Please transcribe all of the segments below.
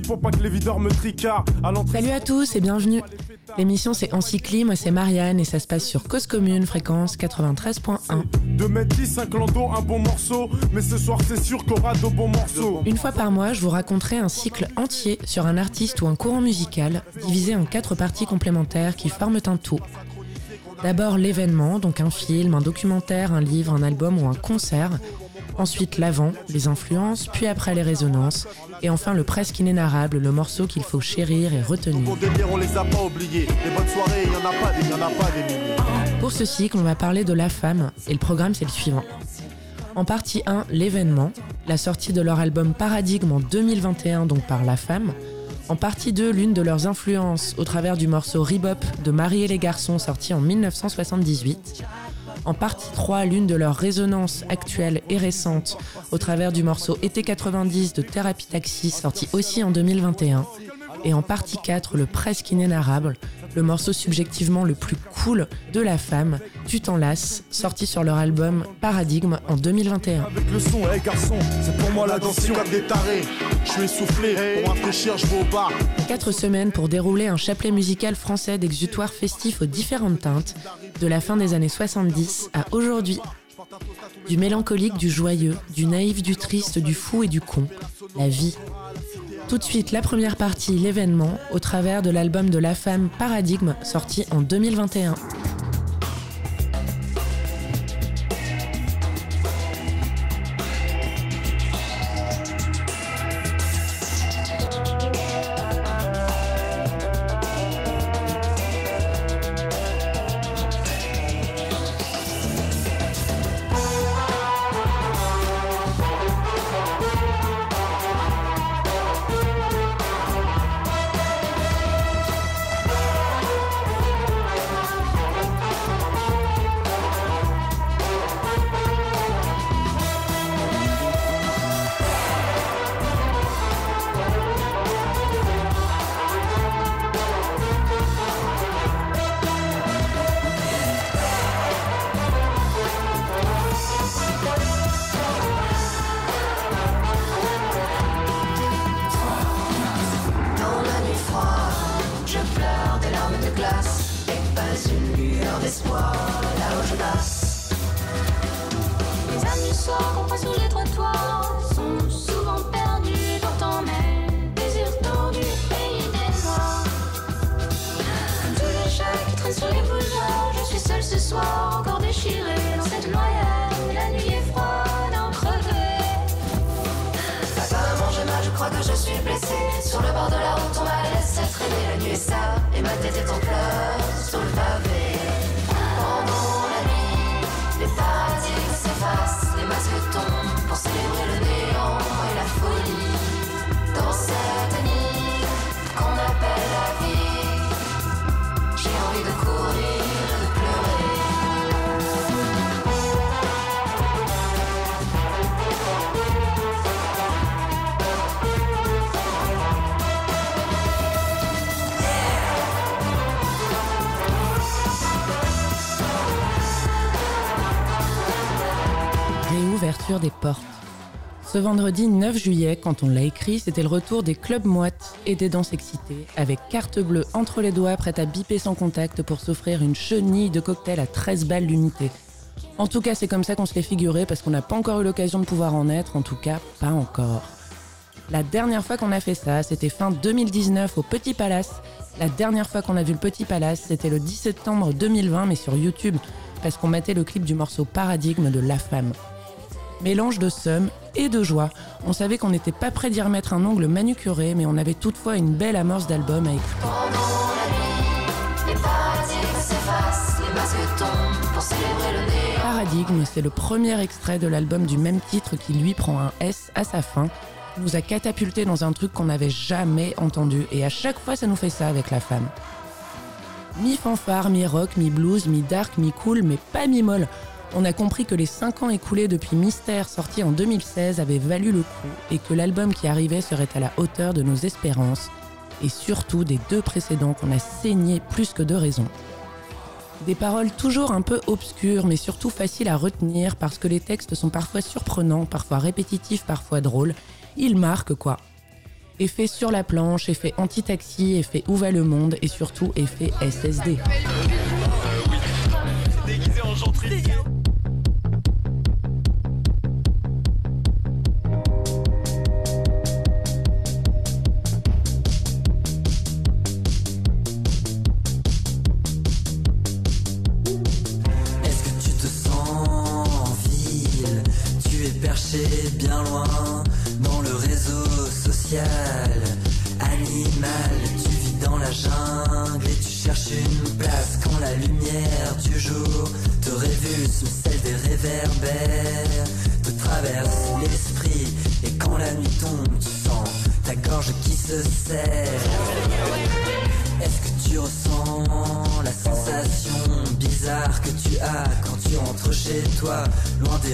pour pas que les videurs me tricardent. Salut à tous et bienvenue. L'émission c'est Encycli, moi c'est Marianne et ça se passe sur Cause Commune, fréquence 93.1. De mettre 10, un clando, un bon morceau, mais ce soir c'est sûr qu'on aura de bons morceaux. Une fois par mois, je vous raconterai un cycle entier sur un artiste ou un courant musical, divisé en quatre parties complémentaires qui forment un tout. D'abord l'événement, donc un film, un documentaire, un livre, un album ou un concert. Ensuite l'avant, les influences, puis après les résonances. Et enfin le presque inénarrable, le morceau qu'il faut chérir et retenir. Pour ce cycle, on va parler de La Femme, et le programme c'est le suivant. En partie 1, l'événement, la sortie de leur album Paradigme en 2021, donc par La Femme. En partie 2, l'une de leurs influences au travers du morceau Rebop de Marie et les garçons sorti en 1978. En partie 3, l'une de leurs résonances actuelles et récentes au travers du morceau Été 90 de Thérapie Taxi sorti aussi en 2021 et en partie 4 le presque inénarrable, le morceau subjectivement le plus cool de la femme, Tu t'en lasses, sorti sur leur album Paradigme en 2021. Avec le son, hey garçon, c'est pour moi la dansion des tarés. Je suis essoufflé, pour rafraîchir, je vais au bar. Quatre semaines pour dérouler un chapelet musical français d'exutoire festif aux différentes teintes, de la fin des années 70 à aujourd'hui. Du mélancolique, du joyeux, du naïf, du triste, du fou et du con. La vie. Tout de suite, la première partie, l'événement, au travers de l'album de La Femme Paradigme, sorti en 2021. Des portes. Ce vendredi 9 juillet, quand on l'a écrit, c'était le retour des clubs moites et des danses excitées, avec carte bleue entre les doigts, prête à biper sans contact pour s'offrir une chenille de cocktail à 13 balles l'unité. En tout cas, c'est comme ça qu'on se l'est figuré, parce qu'on n'a pas encore eu l'occasion de pouvoir en être, en tout cas, pas encore. La dernière fois qu'on a fait ça, c'était fin 2019 au Petit Palace. La dernière fois qu'on a vu le Petit Palace, c'était le 10 septembre 2020, mais sur YouTube, parce qu'on mettait le clip du morceau Paradigme de La Femme. Mélange de somme et de joie. On savait qu'on n'était pas prêt d'y remettre un ongle manucuré, mais on avait toutefois une belle amorce d'album à écouter. Paradigme, c'est le premier extrait de l'album du même titre qui lui prend un S à sa fin, nous a catapulté dans un truc qu'on n'avait jamais entendu, et à chaque fois ça nous fait ça avec la femme. Mi fanfare, mi rock, mi blues, mi dark, mi cool, mais pas mi molle on a compris que les 5 ans écoulés depuis Mystère sorti en 2016 avaient valu le coup et que l'album qui arrivait serait à la hauteur de nos espérances et surtout des deux précédents qu'on a saigné plus que de raison. Des paroles toujours un peu obscures mais surtout faciles à retenir parce que les textes sont parfois surprenants, parfois répétitifs, parfois drôles. Ils marquent quoi. Effet sur la planche, effet anti-taxi, effet où va le monde et surtout effet SSD.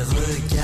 Un mois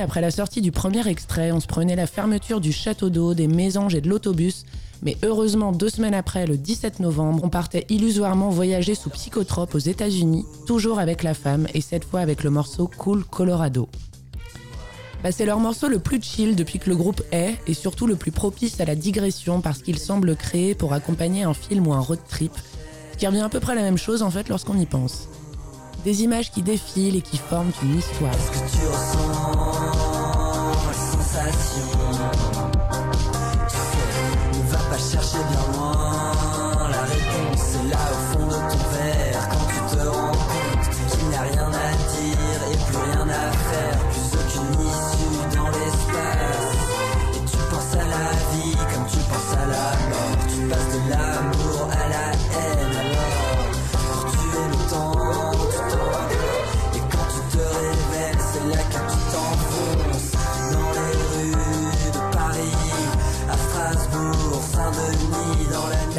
après la sortie du premier extrait, on se prenait la fermeture du château d'eau, des mésanges et de l'autobus. Mais heureusement, deux semaines après, le 17 novembre, on partait illusoirement voyager sous psychotrope aux États-Unis, toujours avec la femme et cette fois avec le morceau Cool Colorado. Bah, c'est leur morceau le plus chill depuis que le groupe est et surtout le plus propice à la digression parce qu'il semble créé pour accompagner un film ou un road trip, ce qui revient à peu près la même chose en fait lorsqu'on y pense. Des images qui défilent et qui forment une histoire. Est-ce que tu ressens les sensations Tu sais, ne va pas chercher bien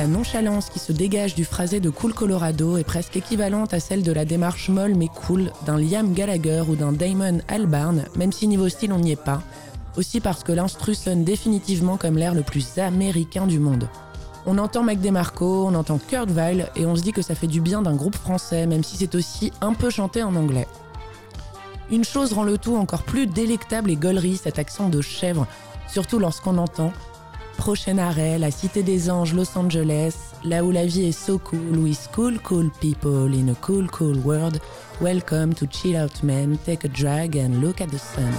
la... nonchalance qui se dégage du phrasé de Cool Colorado est presque équivalente à celle de la démarche molle mais cool d'un Liam Gallagher ou d'un Damon Albarn, même si niveau style on n'y est pas. Aussi parce que l'instru sonne définitivement comme l'air le plus américain du monde. On entend Mac DeMarco, on entend Kurt Weill et on se dit que ça fait du bien d'un groupe français, même si c'est aussi un peu chanté en anglais. Une chose rend le tout encore plus délectable et gaulerie, cet accent de chèvre, surtout lorsqu'on entend Prochain arrêt, la Cité des Anges, Los Angeles, là où la vie est so cool, with cool, cool people in a cool, cool world. Welcome to Chill Out Man, take a drag and look at the sun.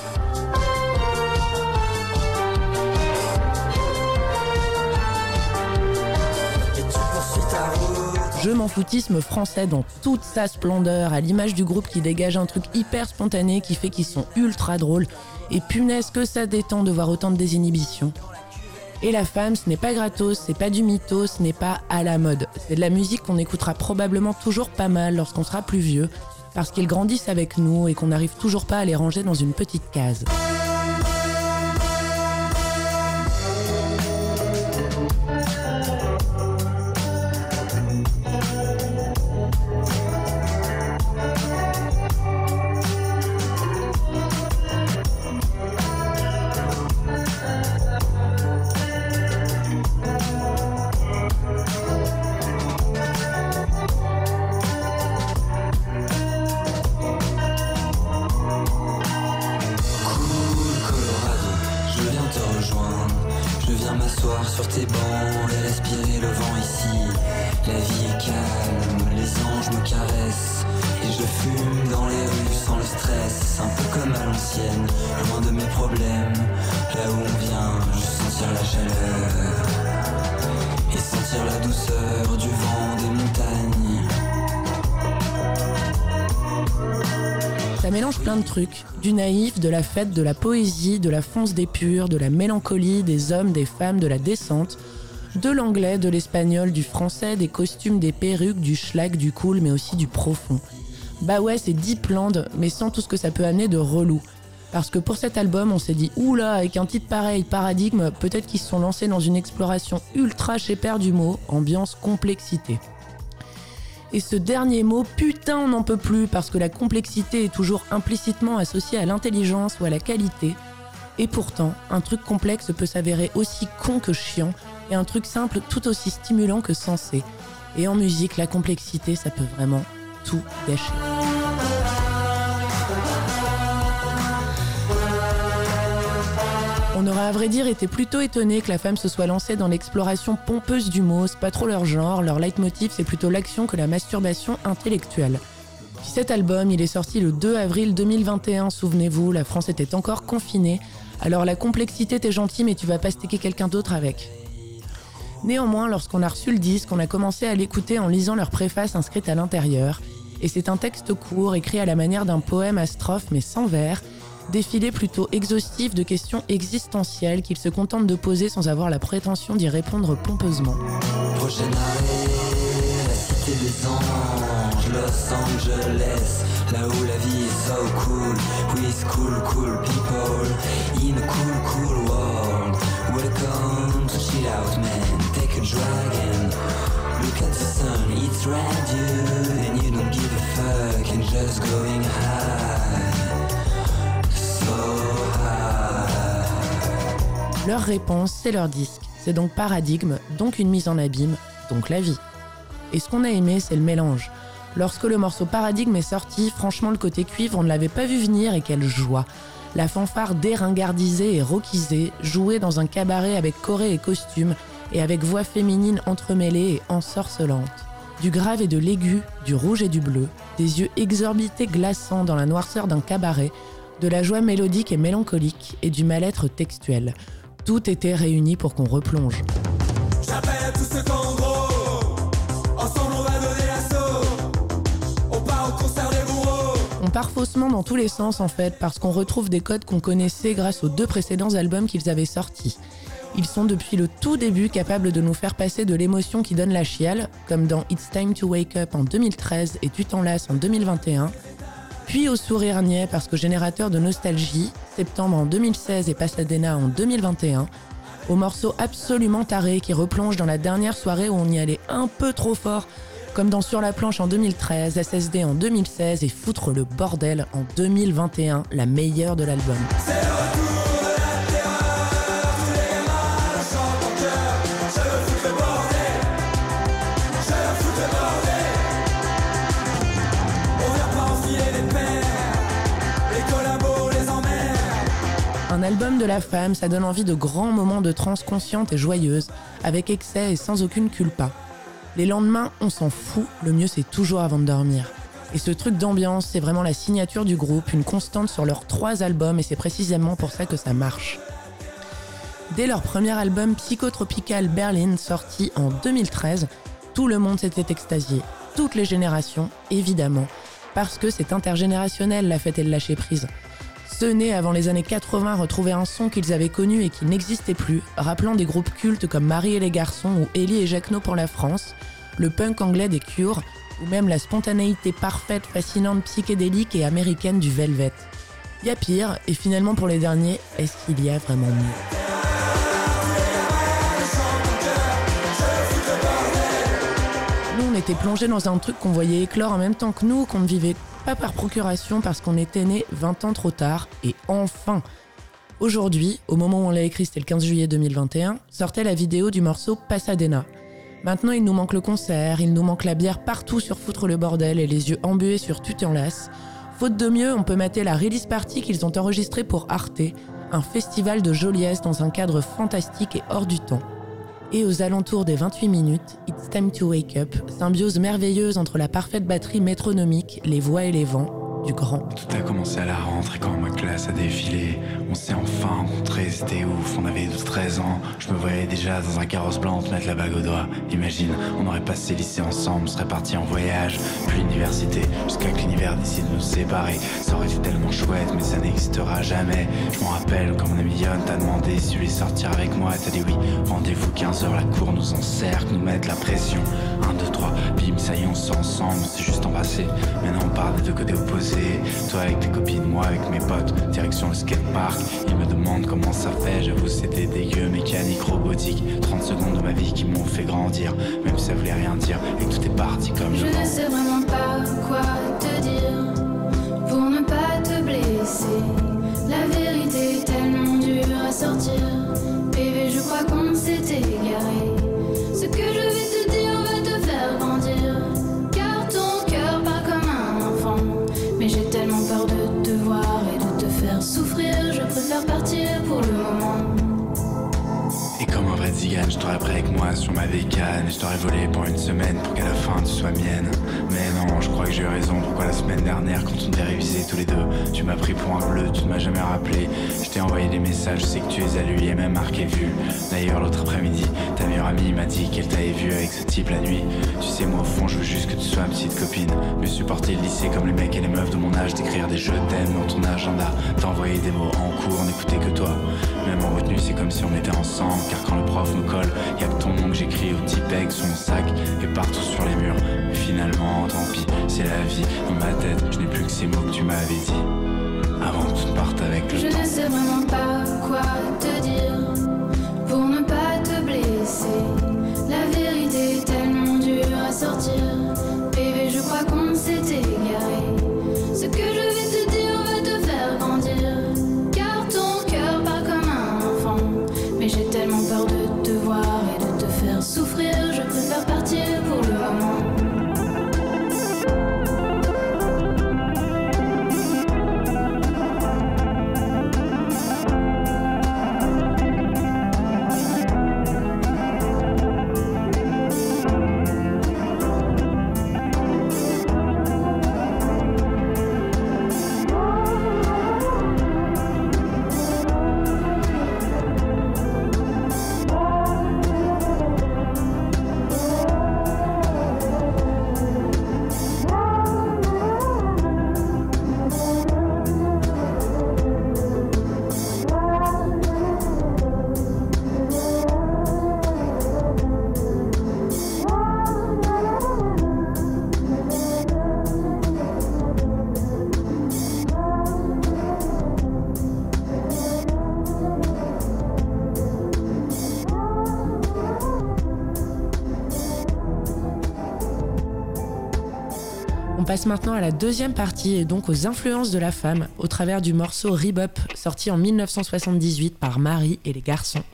Je m'en foutisme français dans toute sa splendeur, à l'image du groupe qui dégage un truc hyper spontané qui fait qu'ils sont ultra drôles. Et punaise que ça détend de voir autant de désinhibition. Et la femme, ce n'est pas gratos, c'est pas du mytho, ce n'est pas à la mode. C'est de la musique qu'on écoutera probablement toujours pas mal lorsqu'on sera plus vieux, parce qu'ils grandissent avec nous et qu'on n'arrive toujours pas à les ranger dans une petite case. De la fête, de la poésie, de la fonce des purs, de la mélancolie, des hommes, des femmes, de la descente, de l'anglais, de l'espagnol, du français, des costumes, des perruques, du schlag, du cool, mais aussi du profond. Bah ouais, c'est deep land, mais sans tout ce que ça peut amener de relou. Parce que pour cet album, on s'est dit, oula, avec un titre pareil, paradigme, peut-être qu'ils se sont lancés dans une exploration ultra chez Père du mot, ambiance complexité. Et ce dernier mot, putain, on n'en peut plus, parce que la complexité est toujours implicitement associée à l'intelligence ou à la qualité. Et pourtant, un truc complexe peut s'avérer aussi con que chiant, et un truc simple tout aussi stimulant que sensé. Et en musique, la complexité, ça peut vraiment tout gâcher. On aurait à vrai dire été plutôt étonné que la femme se soit lancée dans l'exploration pompeuse du mot, c'est pas trop leur genre, leur leitmotiv c'est plutôt l'action que la masturbation intellectuelle. Puis cet album, il est sorti le 2 avril 2021, souvenez-vous, la France était encore confinée, alors la complexité t'es gentil mais tu vas pas sticker quelqu'un d'autre avec. Néanmoins, lorsqu'on a reçu le disque, on a commencé à l'écouter en lisant leur préface inscrite à l'intérieur, et c'est un texte court, écrit à la manière d'un poème à strophe mais sans vers, défilé plutôt exhaustif de questions existentielles qu'il se contente de poser sans avoir la prétention d'y répondre pompeusement. Prochaine arrêt, la cité des anges, Los Angeles, là où la vie est so cool, with cool, cool people, in a cool, cool world. Welcome to chill out, man, take a drag and look at the sun, it's radio, and you don't give a fuck, and just going high. Leur réponse, c'est leur disque. C'est donc paradigme, donc une mise en abîme, donc la vie. Et ce qu'on a aimé, c'est le mélange. Lorsque le morceau Paradigme est sorti, franchement, le côté cuivre, on ne l'avait pas vu venir et quelle joie. La fanfare déringardisée et rockisée, jouée dans un cabaret avec choré et costume, et avec voix féminine entremêlée et ensorcelante. Du grave et de l'aigu, du rouge et du bleu, des yeux exorbités glaçants dans la noirceur d'un cabaret, de la joie mélodique et mélancolique et du mal-être textuel. Tout était réuni pour qu'on replonge. J'appelle à tous ceux qu'en gros Ensemble on va donner l'assaut On part au concert des bourreaux On part faussement dans tous les sens en fait, parce qu'on retrouve des codes qu'on connaissait grâce aux deux précédents albums qu'ils avaient sortis. Ils sont depuis le tout début capables de nous faire passer de l'émotion qui donne la chiale, comme dans It's Time to Wake Up en 2013 et Tu t'en lasses en 2021, puis au sourire niais parce que générateur de nostalgie, Septembre en 2016 et Pasadena en 2021, au morceau absolument taré qui replonge dans la dernière soirée où on y allait un peu trop fort, comme dans Sur la planche en 2013, SSD en 2016 et Foutre le bordel en 2021, la meilleure de l'album. Un album de la femme, ça donne envie de grands moments de transe consciente et joyeuse, avec excès et sans aucune culpa. Les lendemains, on s'en fout, le mieux c'est toujours avant de dormir. Et ce truc d'ambiance, c'est vraiment la signature du groupe, une constante sur leurs trois albums, et c'est précisément pour ça que ça marche. Dès leur premier album Psychotropical Berlin, sorti en 2013, tout le monde s'était extasié. Toutes les générations, évidemment. Parce que c'est intergénérationnel la fête et le lâcher prise. Ceux nés avant les années 80 retrouvaient un son qu'ils avaient connu et qui n'existait plus, rappelant des groupes cultes comme Marie et les garçons ou Ellie et Jacquenot pour la France, le punk anglais des Cure, ou même la spontanéité parfaite, fascinante, psychédélique et américaine du Velvet. Y a pire, et finalement pour les derniers, est-ce qu'il y a vraiment mieux? Nous, on était plongés dans un truc qu'on voyait éclore en même temps que nous, qu'on vivait pas par procuration parce qu'on était nés 20 ans trop tard, et enfin Aujourd'hui, au moment où on l'a écrit, c'était le 15 juillet 2021, sortait la vidéo du morceau Pasadena. Maintenant, il nous manque le concert, il nous manque la bière partout sur Foutre le bordel et les yeux embués sur Tu t'en lasses. Faute de mieux, on peut mater la release party qu'ils ont enregistrée pour Arte, un festival de joliesse dans un cadre fantastique et hors du temps. Et aux alentours des 28 minutes, It's Time to Wake Up, symbiose merveilleuse entre la parfaite batterie métronomique, les voix et les vents, Tout a commencé à la rentrée quand ma classe a défilé. On s'est enfin rencontrés, c'était ouf, on avait 12-13 ans. Je me voyais déjà dans un carrosse blanc te mettre la bague au doigt. Imagine, on aurait passé lycée ensemble, on serait partis en voyage, puis l'université, jusqu'à que l'univers décide de nous séparer. Ça aurait été tellement chouette, mais ça n'existera jamais. Je m'en rappelle quand mon ami Yon t'a demandé si tu voulais sortir avec moi, t'as dit oui. Rendez-vous 15h, la cour nous encercle, nous mettre la pression. 1, 2, 3, bim, ça y est, on sort ensemble, c'est juste embrassé. Maintenant on part des deux côtés opposés. Toi avec tes copines, moi avec mes potes, direction le skatepark. Ils me demandent comment ça fait, j'avoue c'était dégueu, mécanique, robotique. 30 secondes de ma vie qui m'ont fait grandir, même si ça voulait rien dire, et que tout est parti comme Je le ne vent. sais vraiment pas quoi te dire pour ne pas te blesser. La vérité est tellement dure à sortir. Bébé, je crois qu'on s'est égaré. Partir pour le je t'aurais pris avec moi sur ma bécane. Je t'aurais volé pour une semaine pour qu'à la fin tu sois mienne. Mais non, je crois que j'ai eu raison. Pourquoi la semaine dernière quand on devait réviser tous les deux Tu m'as pris pour un bleu, tu ne m'as jamais rappelé. Je t'ai envoyé des messages, je sais que tu les as lus et même marqué vu D'ailleurs l'autre après-midi, ta meilleure amie m'a dit qu'elle t'avait vu avec ce type la nuit. Tu sais moi au fond je veux juste que tu sois ma petite copine. Me supporter le lycée comme les mecs et les meufs de mon âge D'écrire des je t'aime dans ton agenda T'envoyer des mots en cours, n'écouter que toi. Même en retenue c'est comme si on était ensemble Car quand le prof nous colle, y a que ton nom que j'écris au Tipeg sur mon sac Et partout sur les murs. Mais finalement tant pis, c'est la vie. Dans ma tête, je n'ai plus que ces mots que tu m'avais dit. Avant que tout parte avec le Je temps. ne sais vraiment pas quoi te dire pour ne pas te blesser. La vérité est tellement dure à sortir. Passe maintenant à la deuxième partie et donc aux influences de la femme au travers du morceau Rebop sorti en 1978 par Marie et les garçons.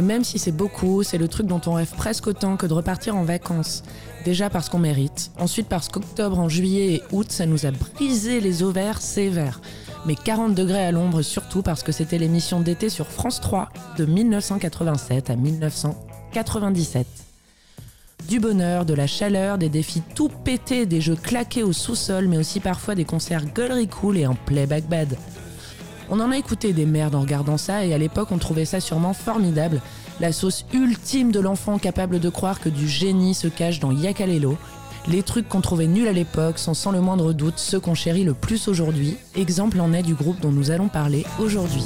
Même si c'est beaucoup, c'est le truc dont on rêve presque autant que de repartir en vacances. Déjà parce qu'on mérite, ensuite parce qu'octobre, en juillet et août, ça nous a brisé les ovaires sévères. Mais 40 degrés à l'ombre surtout parce que c'était l'émission d'été sur France 3 de 1987 à 1997. Du bonheur, de la chaleur, des défis tout pétés, des jeux claqués au sous-sol, mais aussi parfois des concerts gueulerie cool et en playback bad. On en a écouté des merdes en regardant ça et à l'époque on trouvait ça sûrement formidable, la sauce ultime de l'enfant capable de croire que du génie se cache dans Yakalelo. Les trucs qu'on trouvait nuls à l'époque sont sans le moindre doute ceux qu'on chérit le plus aujourd'hui. Exemple en est du groupe dont nous allons parler aujourd'hui.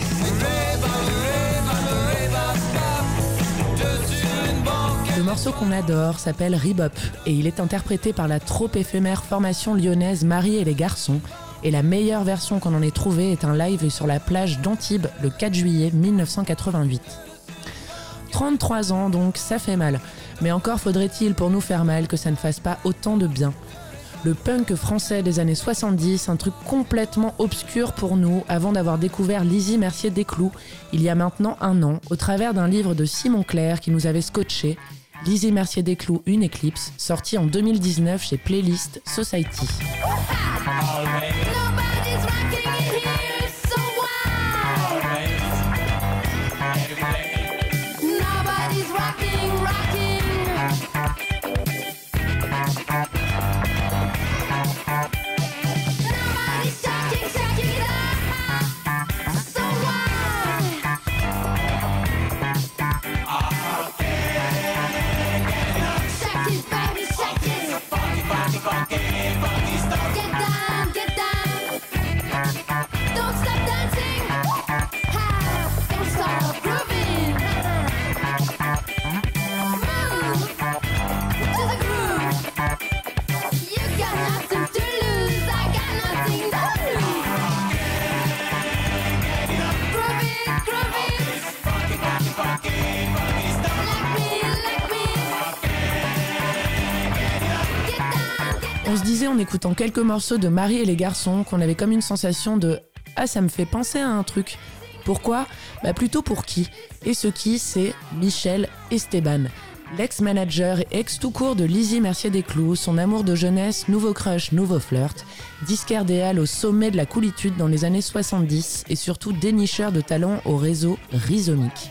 Le morceau qu'on adore s'appelle Rebop et il est interprété par la trop éphémère formation lyonnaise Marie et les Garçons et la meilleure version qu'on en ait trouvée est un live sur la plage d'Antibes le 4 juillet 1988. 33 ans donc, ça fait mal. Mais encore faudrait-il pour nous faire mal que ça ne fasse pas autant de bien. Le punk français des années 70, un truc complètement obscur pour nous avant d'avoir découvert Lizzie Mercier Desclous il y a maintenant un an au travers d'un livre de Simon Clair qui nous avait scotché Lizzie Mercier Desclous Une éclipse, sorti en 2019 chez Playlist Society. On se disait en écoutant quelques morceaux de Marie et les garçons qu'on avait comme une sensation de Ah, ça me fait penser à un truc. Pourquoi? Bah plutôt pour qui? Et ce qui, c'est Michel Esteban. L'ex-manager et ex tout court de Lizzie Mercier Desclous, son amour de jeunesse, nouveau crush, nouveau flirt, disquaire halles au sommet de la coolitude dans les années 70 et surtout dénicheur de talents au réseau rhizomique.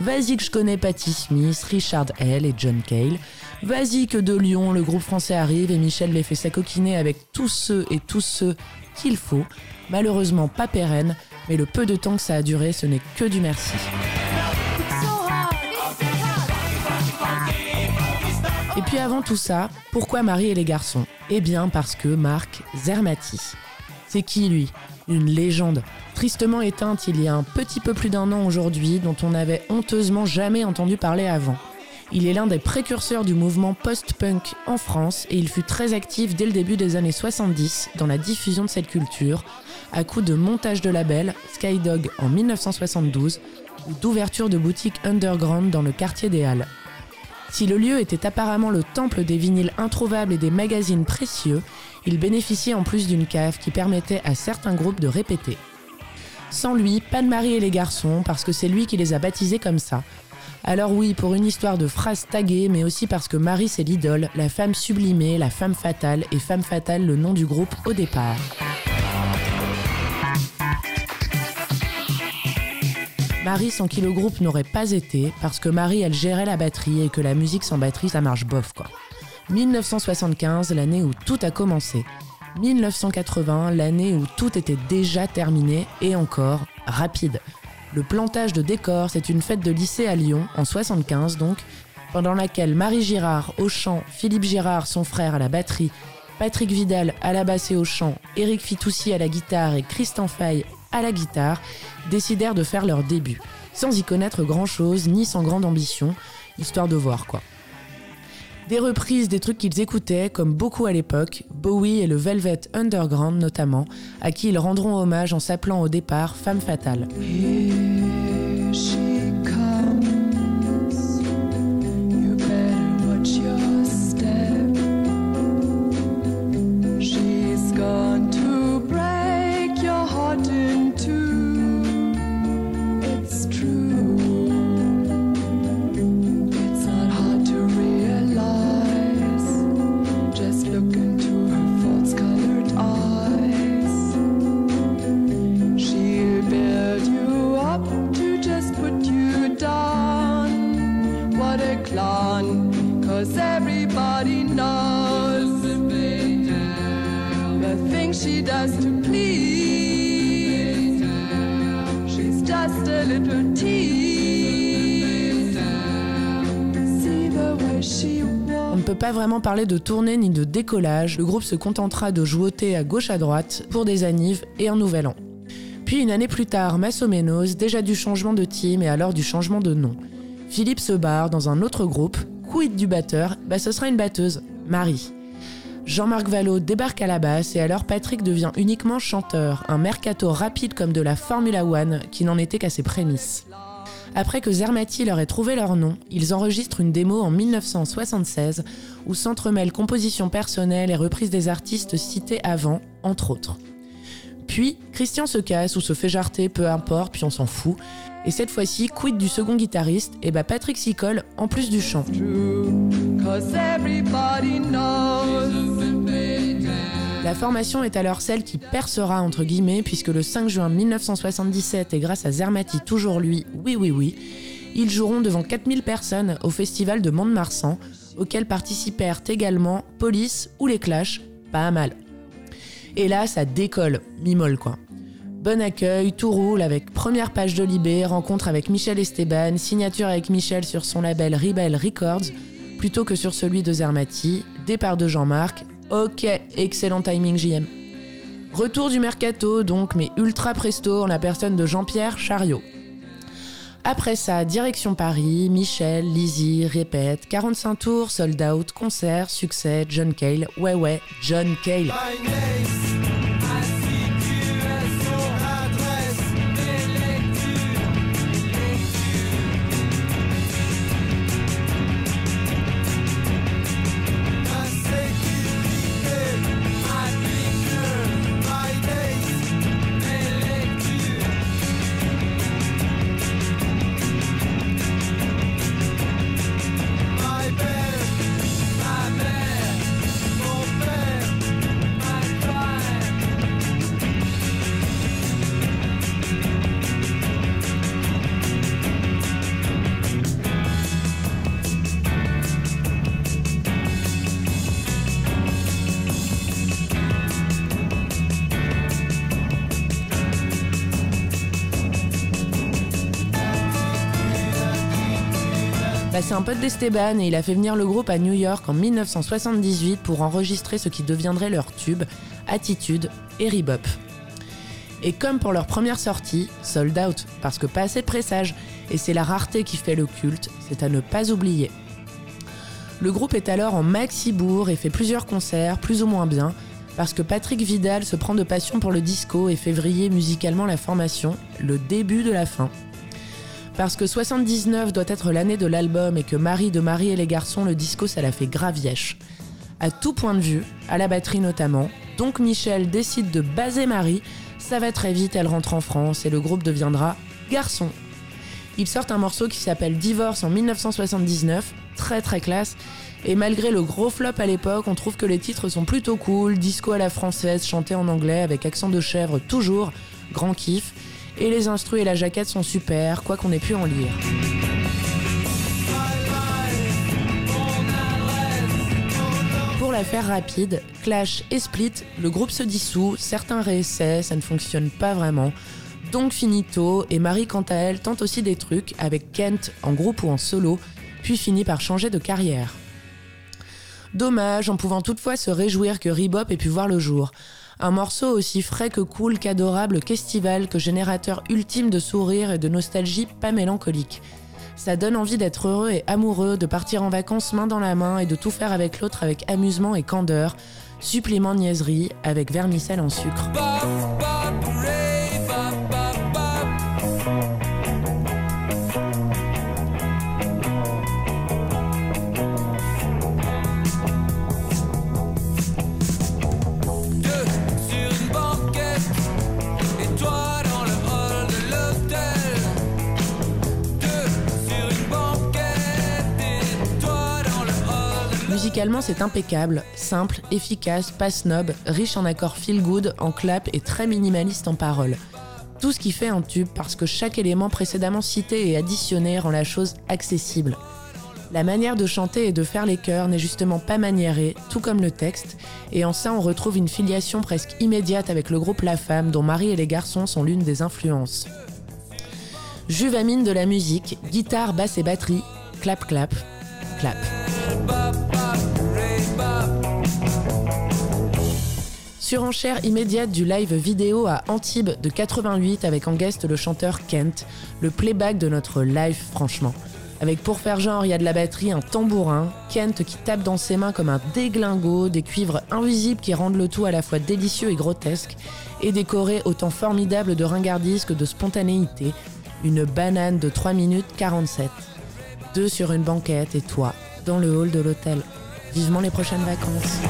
Vas-y que je connais Patti Smith, Richard Hell et John Cale. Vas-y que de Lyon, le groupe français arrive et Michel les fait s'acoquiner avec tous ceux et tous ceux qu'il faut. Malheureusement pas pérenne, mais le peu de temps que ça a duré, ce n'est que du merci. Et puis avant tout ça, pourquoi Marie et les garçons? Eh bien parce que Marc Zermati. C'est qui lui? Une légende, tristement éteinte il y a un petit peu plus d'un an aujourd'hui, dont on n'avait honteusement jamais entendu parler avant. Il est l'un des précurseurs du mouvement post-punk en France et il fut très actif dès le début des années 70 dans la diffusion de cette culture, à coup de montage de label, Skydog en 1972, ou d'ouverture de boutiques underground dans le quartier des Halles. Si le lieu était apparemment le temple des vinyles introuvables et des magazines précieux, il bénéficiait en plus d'une cave qui permettait à certains groupes de répéter. Sans lui, pas de Marie et les garçons, parce que c'est lui qui les a baptisés comme ça. Alors oui, pour une histoire de phrases taguées, mais aussi parce que Marie c'est l'idole, la femme sublimée, la femme fatale, et femme fatale le nom du groupe au départ. Marie sans qui le groupe n'aurait pas été, parce que Marie elle gérait la batterie et que la musique sans batterie ça marche bof quoi. 1975, l'année où tout a commencé. 1980, l'année où tout était déjà terminé et encore rapide. Le plantage de décors, c'est une fête de lycée à Lyon, en 75 donc, pendant laquelle Marie Girard au chant, Philippe Girard, son frère, à la batterie, Patrick Vidal à la basse et au chant, Éric Fitoussi à la guitare et Christian Fay à la guitare, décidèrent de faire leur début, sans y connaître grand-chose ni sans grande ambition, histoire de voir quoi. Des reprises des trucs qu'ils écoutaient, comme beaucoup à l'époque, Bowie et le Velvet Underground notamment, à qui ils rendront hommage en s'appelant au départ Femme Fatale. Parler de tournée ni de décollage, le groupe se contentera de jouoter à gauche à droite pour des annives et un nouvel an. Puis une année plus tard, Massomenos, déjà du changement de team et alors du changement de nom. Philippe se barre dans un autre groupe, quid du batteur? Bah ce sera une batteuse, Marie. Jean-Marc Vallot débarque à la basse et alors Patrick devient uniquement chanteur, un mercato rapide comme de la Formula One qui n'en était qu'à ses prémices. Après que Zermati leur ait trouvé leur nom, ils enregistrent une démo en 1976 où s'entremêlent compositions personnelles et reprises des artistes cités avant, entre autres. Puis, Christian se casse ou se fait jarter, peu importe, puis on s'en fout. Et cette fois-ci, quid du second guitariste? Et bah Patrick s'y colle, en plus du chant. La formation est alors celle qui percera entre guillemets puisque le 5 juin 1977 et grâce à Zermati toujours lui, oui oui oui, ils joueront devant 4000 personnes au festival de Mont-de-Marsan auquel participèrent également Police ou les Clash, pas mal. Et là ça décolle, mi-molle quoi. Bon accueil, tout roule avec première page de Libé, rencontre avec Michel Esteban, signature avec Michel sur son label Rebel Records plutôt que sur celui de Zermati, départ de Jean-Marc, Ok, excellent timing JM. Retour du mercato donc, mais ultra presto en la personne de Jean-Pierre Chariot. Après ça, direction Paris, Michel, Lizzie, répète, 45 tours, sold out, concert, succès, John Cale, ouais ouais, John Cale. C'est un pote d'Esteban et il a fait venir le groupe à New York en 1978 pour enregistrer ce qui deviendrait leur tube, Attitude et Rebop. Et comme pour leur première sortie, sold out, parce que pas assez de pressage, et c'est la rareté qui fait le culte, c'est à ne pas oublier. Le groupe est alors en maxi bourg et fait plusieurs concerts, plus ou moins bien, parce que Patrick Vidal se prend de passion pour le disco et fait vriller musicalement la formation, le début de la fin. Parce que 79 doit être l'année de l'album et que Marie de Marie et les garçons, le disco, ça la fait gravièche. À tout point de vue, à la batterie notamment, donc Michel décide de baser Marie, ça va très vite, elle rentre en France et le groupe deviendra Garçon. Ils sortent un morceau qui s'appelle Divorce en 1979, très très classe, et malgré le gros flop à l'époque, on trouve que les titres sont plutôt cool, disco à la française, chanté en anglais avec accent de chèvre toujours, grand kiff, et les instrus et la jaquette sont super, quoi qu'on ait pu en lire. Pour la faire rapide, Clash et Split, le groupe se dissout, certains réessaient, ça ne fonctionne pas vraiment. Donc finito, et Marie quant à elle tente aussi des trucs avec Kent en groupe ou en solo, puis finit par changer de carrière. Dommage, en pouvant toutefois se réjouir que Rebop ait pu voir le jour. Un morceau aussi frais que cool, qu'adorable, qu'estival, que générateur ultime de sourire et de nostalgie pas mélancolique. Ça donne envie d'être heureux et amoureux, de partir en vacances main dans la main et de tout faire avec l'autre avec amusement et candeur. Supplément niaiserie avec vermicelle en sucre. Musicalement, c'est impeccable, simple, efficace, pas snob, riche en accords feel good, en clap et très minimaliste en paroles. Tout ce qui fait un tube parce que chaque élément précédemment cité et additionné rend la chose accessible. La manière de chanter et de faire les chœurs n'est justement pas maniérée, tout comme le texte, et en ça on retrouve une filiation presque immédiate avec le groupe La Femme, dont Marie et les garçons sont l'une des influences. Juvamine de la musique, guitare, basse et batterie, clap clap, clap. Surenchère immédiate du live vidéo à Antibes de 88 avec en guest le chanteur Kent, le playback de notre live franchement. Avec pour faire genre, il y a de la batterie, un tambourin, Kent qui tape dans ses mains comme un déglingo, des cuivres invisibles qui rendent le tout à la fois délicieux et grotesque, et décoré autant formidable de ringardise que de spontanéité, une banane de 3 minutes 47. Deux sur une banquette et toi, dans le hall de l'hôtel. Vivement les prochaines vacances.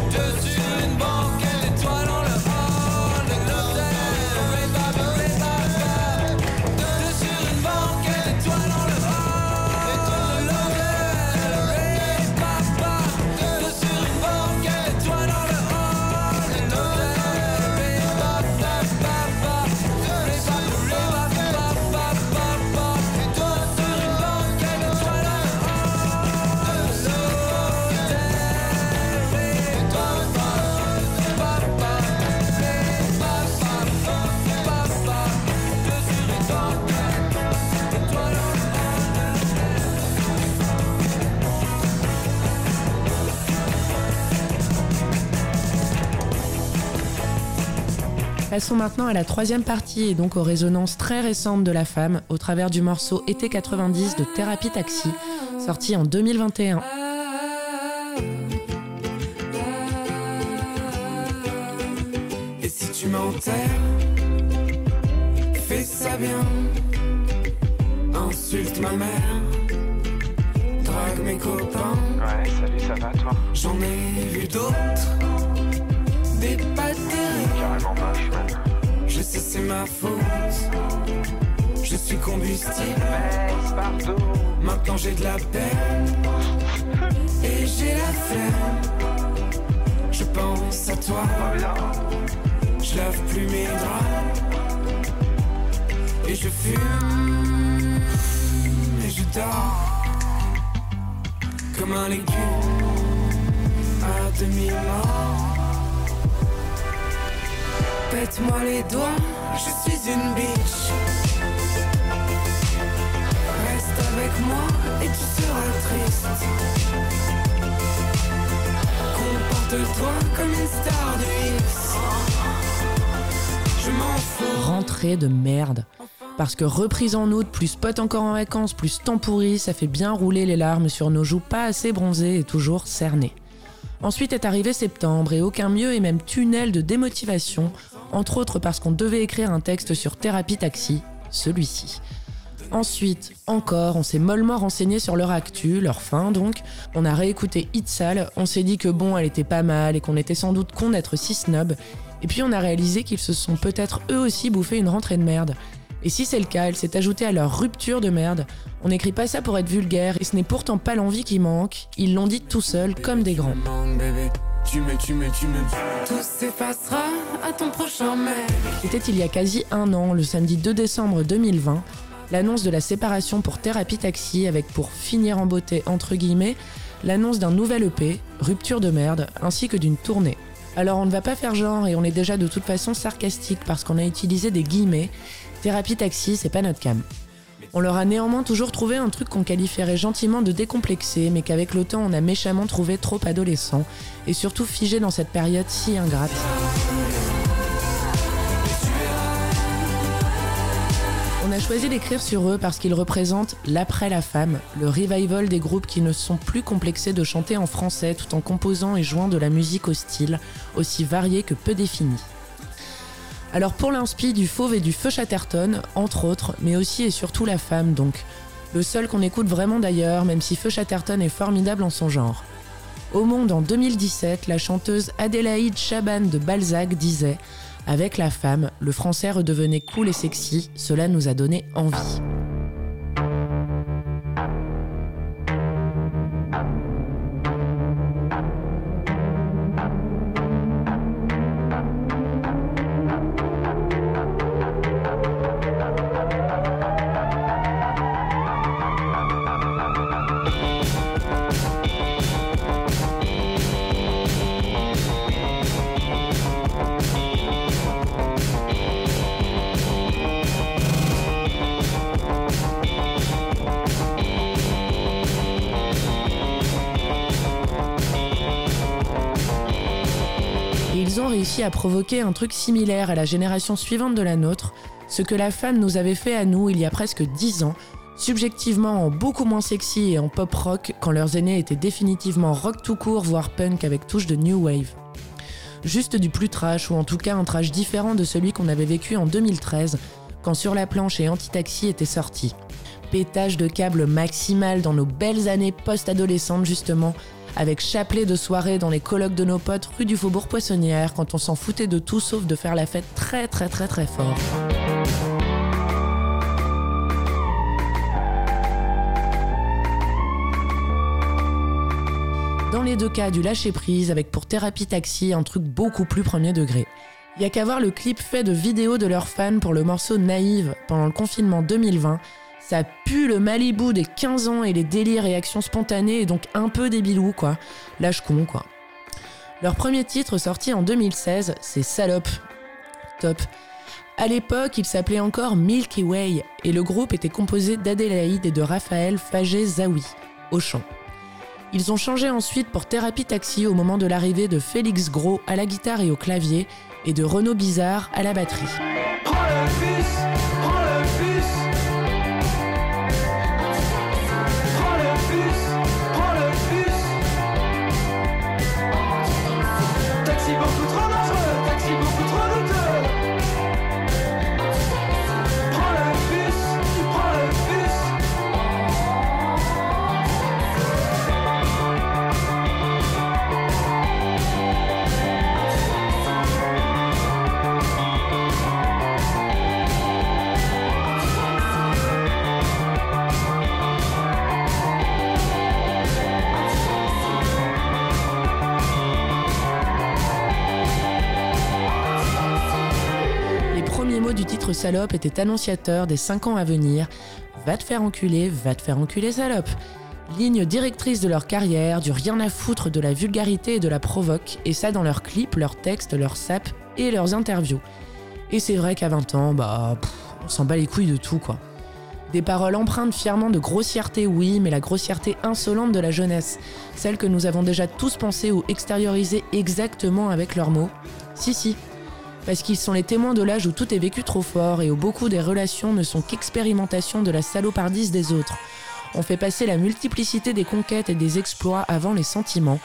Passons maintenant à la troisième partie et donc aux résonances très récentes de la femme au travers du morceau Été 90 de Thérapie Taxi, sorti en 2021. Et si tu m'enterres, fais ça bien. Insulte ma mère, drague mes copains. Ouais, salut, ça va toi? J'en ai vu d'autres, C'est ma faute. Je suis combustible. Maintenant j'ai de la peine et j'ai la flemme. Je pense à toi, je lave plus mes draps et je fume et je dors comme un légume à demi mort. Pète-moi les doigts, je suis une. Reste avec moi et tu seras triste. Comporte-toi comme une star X. Je m'en fous. Rentrée de merde. Parce que reprise en août, plus pote encore en vacances, plus temps pourri, ça fait bien rouler les larmes sur nos joues pas assez bronzées et toujours cernées. Ensuite est arrivé septembre et aucun mieux et même tunnel de démotivation, entre autres parce qu'on devait écrire un texte sur thérapie taxi, celui-ci. Ensuite, encore, on s'est mollement renseigné sur leur actu, leur fin donc. On a réécouté Itzal, on s'est dit que bon, elle était pas mal et qu'on était sans doute con d'être si snob. Et puis on a réalisé qu'ils se sont peut-être eux aussi bouffé une rentrée de merde. Et si c'est le cas, elle s'est ajoutée à leur rupture de merde. On n'écrit pas ça pour être vulgaire et ce n'est pourtant pas l'envie qui manque. Ils l'ont dit tout seuls comme des grands. Tu me, tu tu. Tout s'effacera à ton prochain mec. C'était il y a quasi un an, le samedi 2 décembre 2020, l'annonce de la séparation pour Thérapie Taxi avec pour finir en beauté entre guillemets l'annonce d'un nouvel EP, Rupture de merde, ainsi que d'une tournée. Alors on ne va pas faire genre et on est déjà de toute façon sarcastique parce qu'on a utilisé des guillemets. Thérapie Taxi, c'est pas notre cam. On leur a néanmoins toujours trouvé un truc qu'on qualifierait gentiment de décomplexé, mais qu'avec le temps on a méchamment trouvé trop adolescent, et surtout figé dans cette période si ingrate. On a choisi d'écrire sur eux parce qu'ils représentent l'après la femme, le revival des groupes qui ne sont plus complexés de chanter en français tout en composant et jouant de la musique au style, aussi varié que peu défini. Alors pour l'inspi du Fauve et du Feu Chatterton, entre autres, mais aussi et surtout la femme donc. Le seul qu'on écoute vraiment d'ailleurs, même si Feu Chatterton est formidable en son genre. Au Monde en 2017, la chanteuse Adélaïde Chaban de Balzac disait Avec la femme, le français redevenait cool et sexy, cela nous a donné envie. À provoquer un truc similaire à la génération suivante de la nôtre, ce que la femme nous avait fait à nous il y a presque dix ans, Subjectivement en beaucoup moins sexy et en pop rock quand leurs aînés étaient définitivement rock tout court voire punk avec touche de new wave. Juste du plus trash ou en tout cas un trash différent de celui qu'on avait vécu en 2013 quand Sur la planche et Anti-Taxi étaient sortis. Pétage de câble maximal dans nos belles années post-adolescentes justement, avec chapelet de soirée dans les colloques de nos potes rue du Faubourg Poissonnière quand on s'en foutait de tout sauf de faire la fête très très très très fort. Dans les deux cas, du lâcher prise avec pour thérapie taxi un truc beaucoup plus premier degré. Y a qu'à voir le clip fait de vidéos de leurs fans pour le morceau Naïve pendant le confinement 2020. Ça pue le Malibu des 15 ans et les délires et actions spontanées et donc un peu débilou quoi. Lâche con quoi. Leur premier titre sorti en 2016, c'est Salope. Top. À l'époque, il s'appelait encore Milky Way et le groupe était composé d'Adélaïde et de Raphaël Fagé Zawi, au chant. Ils ont changé ensuite pour Thérapie Taxi au moment de l'arrivée de Félix Gros à la guitare et au clavier et de Renaud Bizarre à la batterie. Salope étaient annonciateurs des 5 ans à venir. Va te faire enculer, va te faire enculer salope. Ligne directrice de leur carrière, du rien à foutre de la vulgarité et de la provoque, et ça dans leurs clips, leurs textes, leurs saps et leurs interviews. Et c'est vrai qu'à 20 ans, bah, on s'en bat les couilles de tout quoi. Des paroles empreintes fièrement de grossièreté, oui, mais la grossièreté insolente de la jeunesse, celle que nous avons déjà tous pensé ou extériorisé exactement avec leurs mots. Si, si, parce qu'ils sont les témoins de l'âge où tout est vécu trop fort et où beaucoup des relations ne sont qu'expérimentation de la salopardise des autres. On fait passer la multiplicité des conquêtes et des exploits avant les sentiments,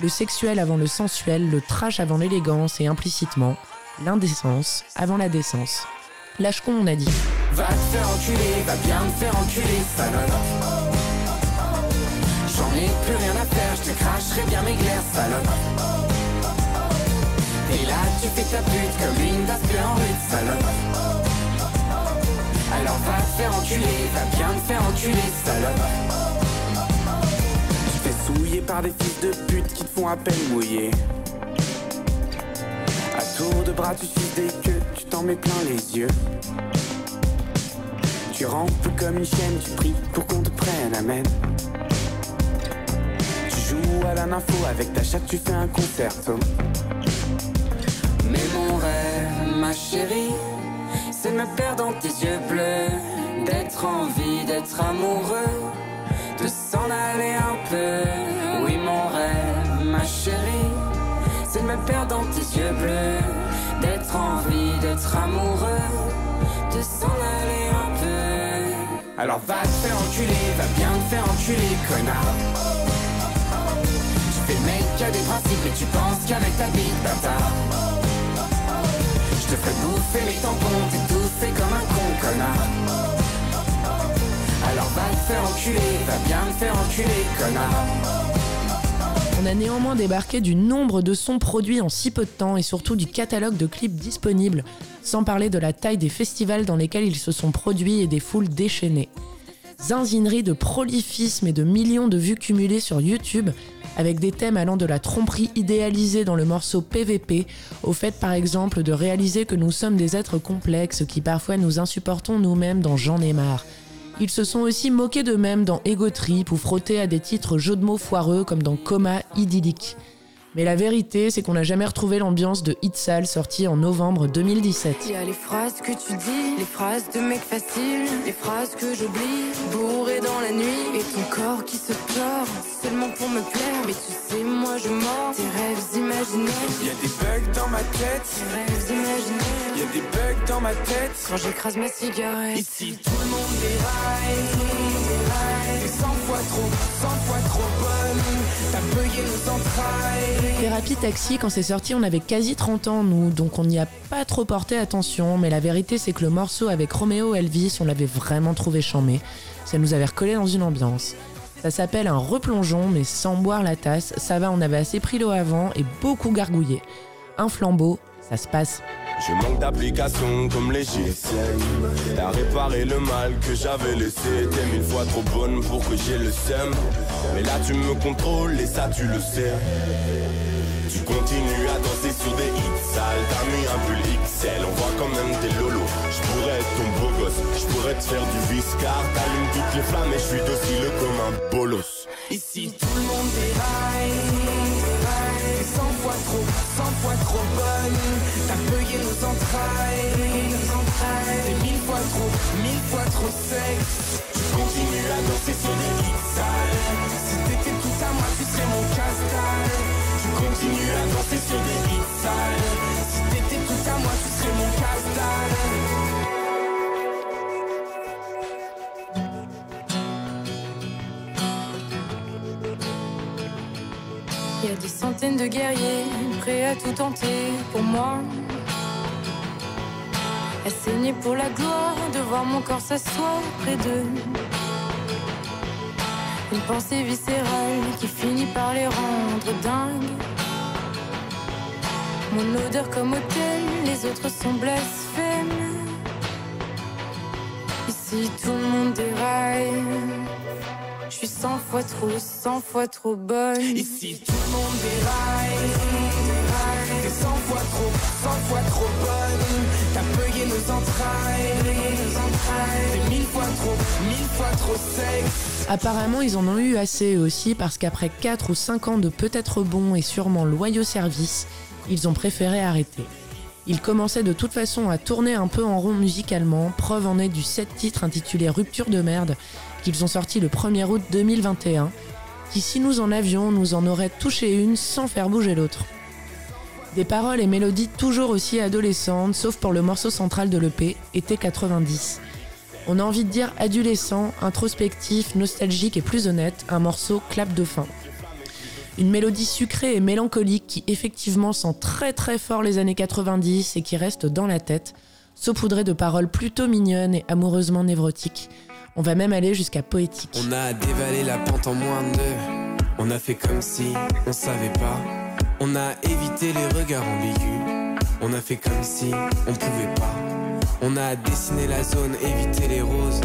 le sexuel avant le sensuel, le trash avant l'élégance et implicitement, l'indécence avant la décence. Lâche con, on a dit. Va te faire enculer, va bien te faire enculer, salope. J'en ai plus rien à faire, je te cracherai bien mes glaires. Et là, tu fais ta pute comme une d'aspect en rue, salope. Alors va te faire enculer, va bien te faire enculer, salope. Tu fais souiller par des fils de pute qui te font à peine mouiller. À tour de bras, tu suces des queues, tu t'en mets plein les yeux. Tu rampes comme une chienne, tu pries pour qu'on te prenne, amen. Tu joues à la nympho avec ta chatte, tu fais un concerto. Mon rêve, ma chérie, c'est de me perdre dans tes yeux bleus, d'être en vie, d'être amoureux, de s'en aller un peu. Oui, mon rêve, ma chérie, c'est de me perdre dans tes yeux bleus, d'être en vie, d'être amoureux, de s'en aller un peu. Alors va te faire enculer, va bien te faire enculer, connard. Tu fais le mec qui a des principes et tu penses qu'avec ta bite, bâtard. On a néanmoins débarqué du nombre de sons produits en si peu de temps et surtout du catalogue de clips disponibles, sans parler de la taille des festivals dans lesquels ils se sont produits et des foules déchaînées. Zinzinerie de prolifisme et de millions de vues cumulées sur YouTube, avec des thèmes allant de la tromperie idéalisée dans le morceau PVP, au fait par exemple de réaliser que nous sommes des êtres complexes qui parfois nous insupportons nous-mêmes dans J'en ai marre. Ils se sont aussi moqués d'eux-mêmes dans Ego Trip ou frottés à des titres jeux de mots foireux comme dans Coma idyllique. Mais la vérité, c'est qu'on n'a jamais retrouvé l'ambiance de Hit Sale sorti en novembre 2017. Il y a les phrases que tu dis, les phrases de mec facile, les phrases que j'oublie, bourré dans la nuit, et ton corps qui se tord seulement pour me plaire. Mais tu sais, moi je mords tes rêves imaginaires. Y a des bugs dans ma tête, Tes rêves imaginaires. y a des bugs dans ma tête. Quand j'écrase ma cigarette. Ici tout le monde déraille, déraille. T'es 100 fois trop, 100 fois trop bonne. Thérapie Taxi, quand c'est sorti, on avait quasi 30 ans, nous, donc on n'y a pas trop porté attention. Mais la vérité, c'est que le morceau avec Roméo Elvis, on l'avait vraiment trouvé chambé. Ça nous avait recollé dans une ambiance. Ça s'appelle un replongeon, mais sans boire la tasse. Ça va, on avait assez pris l'eau avant et beaucoup gargouillé. Un flambeau, ça se passe. Je manque d'applications comme les GSM T'as réparé le mal que j'avais laissé. T'es mille fois trop bonne pour que j'ai le seum. Mais là tu me contrôles et ça tu le sais. Tu continues à danser sur des hits sales. T'as mis un pull XL, on voit quand même tes lolos. Je pourrais être ton beau gosse, je pourrais te faire du viscar T'allumes toutes les flammes et je suis docile comme un bolos. Ici tout le monde déraille, déraille. T'es 100 fois trop, 100 fois trop bonne. Fois trop sexe. Tu continues à danser sur des hits sales. Si t'étais tout à moi, tu serais mon castal. Tu continues à danser sur des hits sales. Si t'étais tout à moi, tu serais mon castal. Il y a des centaines de guerriers prêts à tout tenter pour moi. À saigner pour la gloire de voir mon corps s'asseoir près d'eux. Une pensée viscérale qui finit par les rendre dingues. Mon odeur comme hôtel, les autres sont blasphèmes. Ici tout le monde déraille. Je suis cent fois trop, cent fois trop bonne. Ici tout le monde déraille. T'es 100 fois trop, 100 fois trop bonne. Apparemment, ils en ont eu assez aussi parce qu'après 4 ou 5 ans de peut-être bon et sûrement loyaux services, ils ont préféré arrêter. Ils commençaient de toute façon à tourner un peu en rond musicalement, preuve en est du 7 titre intitulé Rupture de merde qu'ils ont sorti le 1er août 2021, qui si nous en avions, nous en aurait touché une sans faire bouger l'autre. Des paroles et mélodies toujours aussi adolescentes, sauf pour le morceau central de l'EP, été 90. On a envie de dire adolescent, introspectif, nostalgique et plus honnête, un morceau clap de fin. Une mélodie sucrée et mélancolique qui effectivement sent très très fort les années 90 et qui reste dans la tête, saupoudrée de paroles plutôt mignonnes et amoureusement névrotiques. On va même aller jusqu'à poétique. On a dévalé la pente en moins de. On a fait comme si on savait pas. On a évité les regards ambigus. On a fait comme si on pouvait pas. On a dessiné la zone, évité les roses.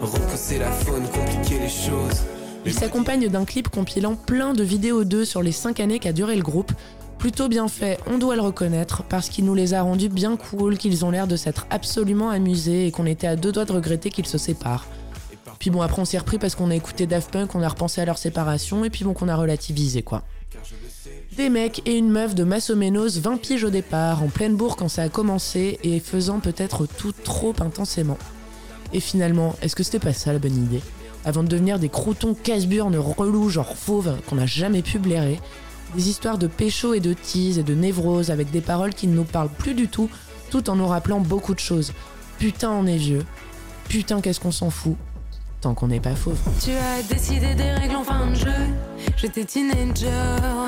Repousser la faune, compliquer les choses. Il s'accompagne d'un clip compilant plein de vidéos d'eux sur les 5 années qu'a duré le groupe. Plutôt bien fait, on doit le reconnaître, parce qu'il nous les a rendus bien cool, qu'ils ont l'air de s'être absolument amusés et qu'on était à deux doigts de regretter qu'ils se séparent. Puis bon, après on s'est repris parce qu'on a écouté Daft Punk, on a repensé à leur séparation, et puis bon, qu'on a relativisé quoi. Des mecs et une meuf de Massomenos 20 piges au départ, en pleine bourre quand ça a commencé, et faisant peut-être tout trop intensément. Et finalement, est-ce que c'était pas ça la bonne idée? Avant de devenir des croutons casse-burnes relous genre fauves qu'on n'a jamais pu blairer, des histoires de pécho et de tease et de névrose avec des paroles qui ne nous parlent plus du tout, tout en nous rappelant beaucoup de choses. Putain, on est vieux. Putain, qu'est-ce qu'on s'en fout. Qu'on n'est pas fauve. Tu as décidé des règles en fin de jeu. J'étais teenager,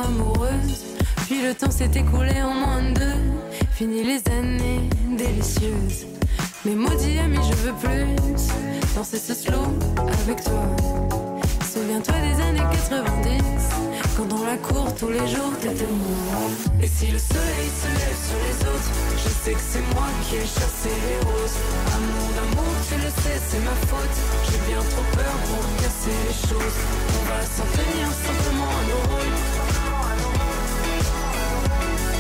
amoureuse. Puis le temps s'est écoulé en moins de deux. Fini les années délicieuses. Mais maudit ami, je veux plus danser ce slow avec toi. Souviens-toi des années 90, dans la cour tous les jours t'étais moi. Et si le soleil se lève sur les autres, je sais que c'est moi qui ai chassé les roses. Amour d'amour, tu le sais, c'est ma faute. J'ai bien trop peur pour casser les choses. On va s'en tenir simplement à nos rôles.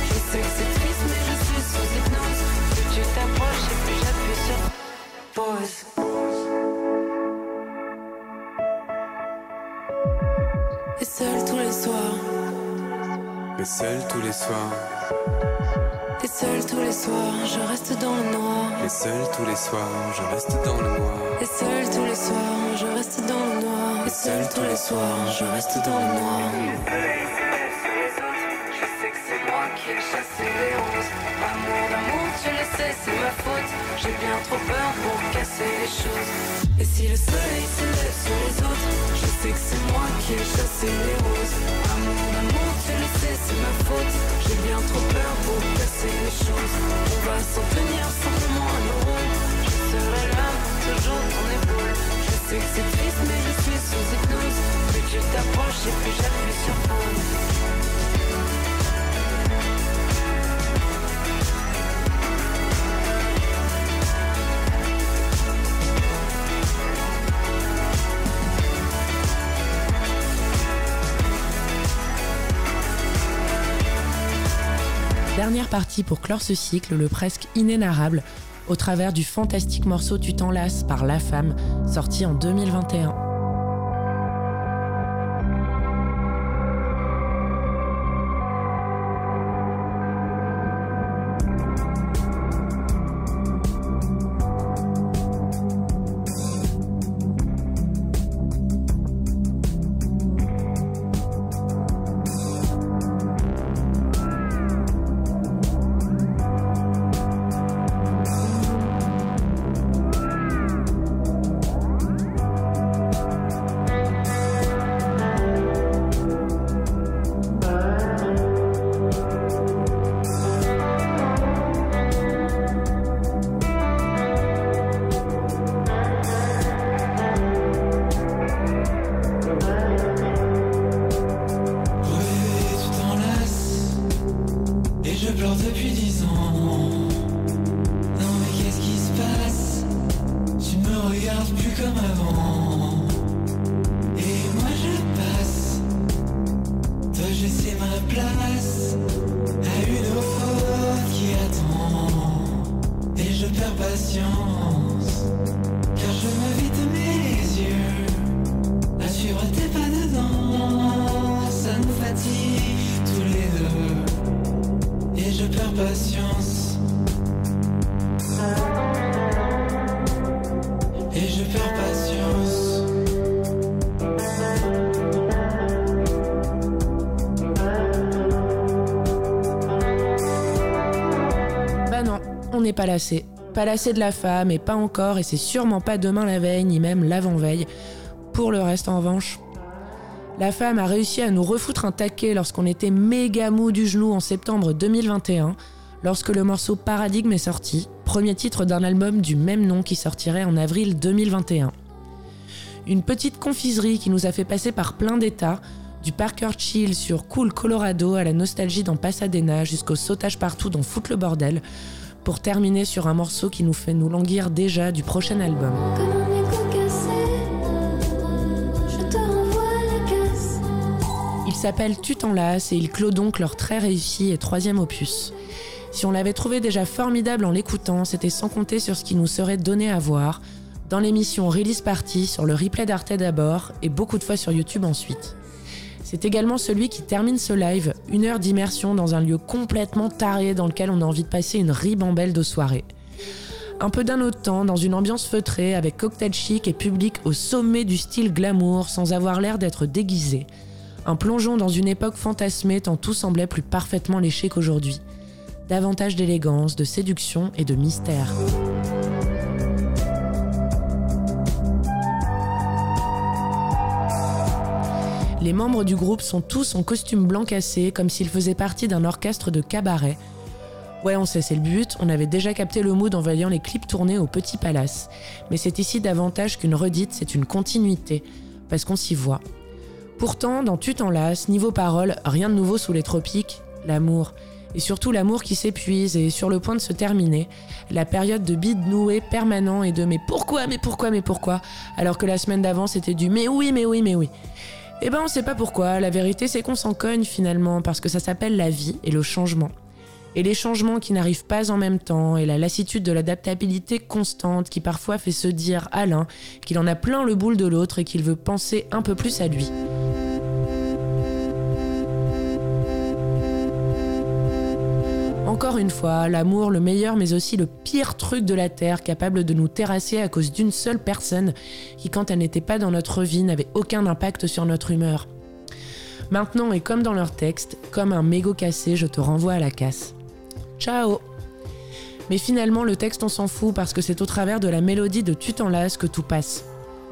Je sais que c'est triste, mais je suis sous hypnose. Plus tu t'approches et plus j'appuie sur pause. Et seul tous les soirs, Et seul tous les soirs. Et seul tous les soirs, je reste dans le noir. Et seul tous les soirs, je reste dans le noir. Et seul tous les soirs, je reste dans le noir. Et seul tous les soirs, je reste dans le noir. Je sais que c'est moi qui ai chassé les roses. Amour d'amour, tu le sais, c'est ma faute. J'ai bien trop peur pour casser les choses. Et si le soleil se lève sur les autres, je sais que c'est moi qui ai chassé les roses. Amour d'amour, tu le sais, c'est ma faute. J'ai bien trop peur pour casser les choses. On va s'en tenir simplement à nos. Je serai là, toujours ton épaule. Je sais que c'est triste, mais je suis sous hypnose. Plus tu t'approches et plus j'appuie sur pause. Dernière partie pour clore ce cycle, le presque inénarrable, au travers du fantastique morceau Tu t'enlaces par La Femme, sorti en 2021. Pas lassé. Pas lassé de la femme, et pas encore, et c'est sûrement pas demain la veille, ni même l'avant-veille. Pour le reste, en revanche, la femme a réussi à nous refoutre un taquet lorsqu'on était méga mou du genou en septembre 2021, lorsque le morceau Paradigme est sorti, premier titre d'un album du même nom qui sortirait en avril 2021. Une petite confiserie qui nous a fait passer par plein d'états, du Parker Chill sur Cool Colorado à la nostalgie dans Pasadena jusqu'au sautage partout dans Foot le bordel, pour terminer sur un morceau qui nous fait nous languir déjà du prochain album. Il s'appelle Tu t'enlaces et il clôt donc leur très réussi et troisième opus. Si on l'avait trouvé déjà formidable en l'écoutant, c'était sans compter sur ce qui nous serait donné à voir dans l'émission Release Party sur le replay d'Arte d'abord et beaucoup de fois sur YouTube ensuite. C'est également celui qui termine ce live, une heure d'immersion dans un lieu complètement taré dans lequel on a envie de passer une ribambelle de soirée. Un peu d'un autre temps, dans une ambiance feutrée, avec cocktail chic et public au sommet du style glamour, sans avoir l'air d'être déguisé. Un plongeon dans une époque fantasmée tant tout semblait plus parfaitement léché qu'aujourd'hui. Davantage d'élégance, de séduction et de mystère. Les membres du groupe sont tous en costume blanc cassé, comme s'ils faisaient partie d'un orchestre de cabaret. Ouais, on sait, c'est le but, on avait déjà capté le mood en voyant les clips tournés au Petit Palace. Mais c'est ici davantage qu'une redite, c'est une continuité, parce qu'on s'y voit. Pourtant, dans Tu t'enlaces, niveau parole, rien de nouveau sous les tropiques, l'amour. Et surtout l'amour qui s'épuise et est sur le point de se terminer. La période de bide noué permanent et de mais pourquoi, mais pourquoi, mais pourquoi? Alors que la semaine d'avant c'était du mais oui, mais oui, mais oui. Eh ben on sait pas pourquoi, la vérité c'est qu'on s'en cogne finalement parce que ça s'appelle la vie et le changement. Et les changements qui n'arrivent pas en même temps et la lassitude de l'adaptabilité constante qui parfois fait se dire à l'un qu'il en a plein le boule de l'autre et qu'il veut penser un peu plus à lui. Encore une fois, l'amour, le meilleur mais aussi le pire truc de la Terre, capable de nous terrasser à cause d'une seule personne qui, quand elle n'était pas dans notre vie, n'avait aucun impact sur notre humeur. Maintenant, et comme dans leur texte, comme un mégot cassé, je te renvoie à la casse. Ciao Mais finalement, le texte, on s'en fout parce que c'est au travers de la mélodie de Tu t'enlaces que tout passe.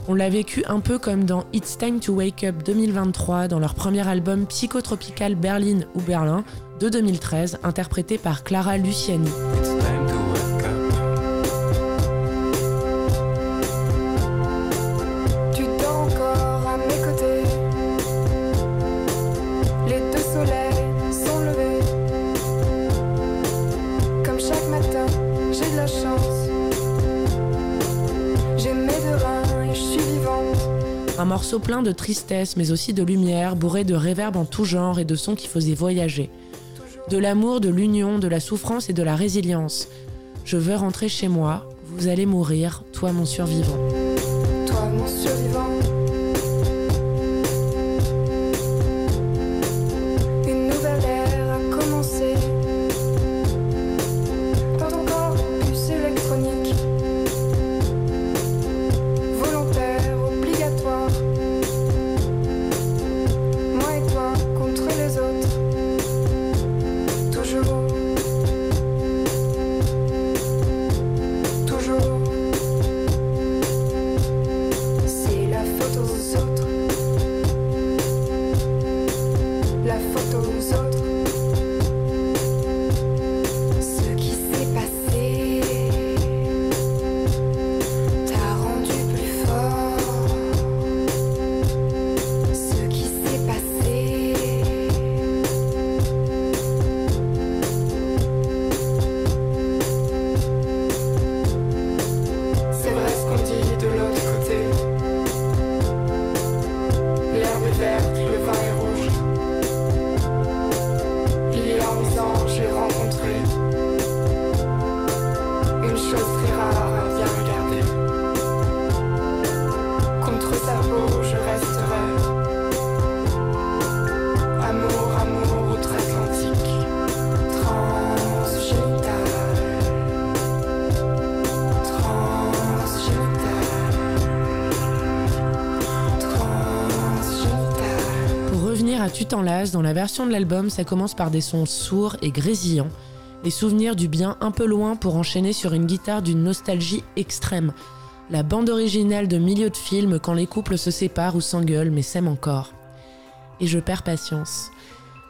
On l'a vécu un peu comme dans It's Time to Wake Up 2023, dans leur premier album Psychotropical Berlin ou Berlin de 2013, interprété par Clara Luciani. Un morceau plein de tristesse, mais aussi de lumière, bourré de réverb en tout genre et de sons qui faisaient voyager. De l'amour, de l'union, de la souffrance et de la résilience. Je veux rentrer chez moi, vous allez mourir, toi mon survivant. Toi, mon survivant. Tu t'enlaces, dans la version de l'album, ça commence par des sons sourds et grésillants, les souvenirs du bien un peu loin pour enchaîner sur une guitare d'une nostalgie extrême. La bande originale de milieu de film quand les couples se séparent ou s'engueulent mais s'aiment encore. Et je perds patience.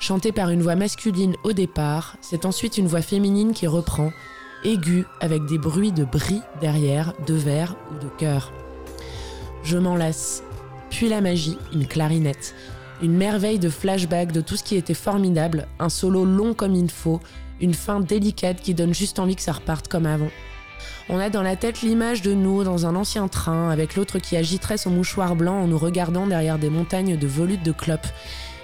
Chantée par une voix masculine au départ, c'est ensuite une voix féminine qui reprend, aiguë avec des bruits de bris derrière, de verre ou de cœur. Je m'en lasse. Puis la magie, une clarinette. Une merveille de flashback de tout ce qui était formidable, un solo long comme il faut, une fin délicate qui donne juste envie que ça reparte comme avant. On a dans la tête l'image de nous dans un ancien train, avec l'autre qui agiterait son mouchoir blanc en nous regardant derrière des montagnes de volutes de clopes.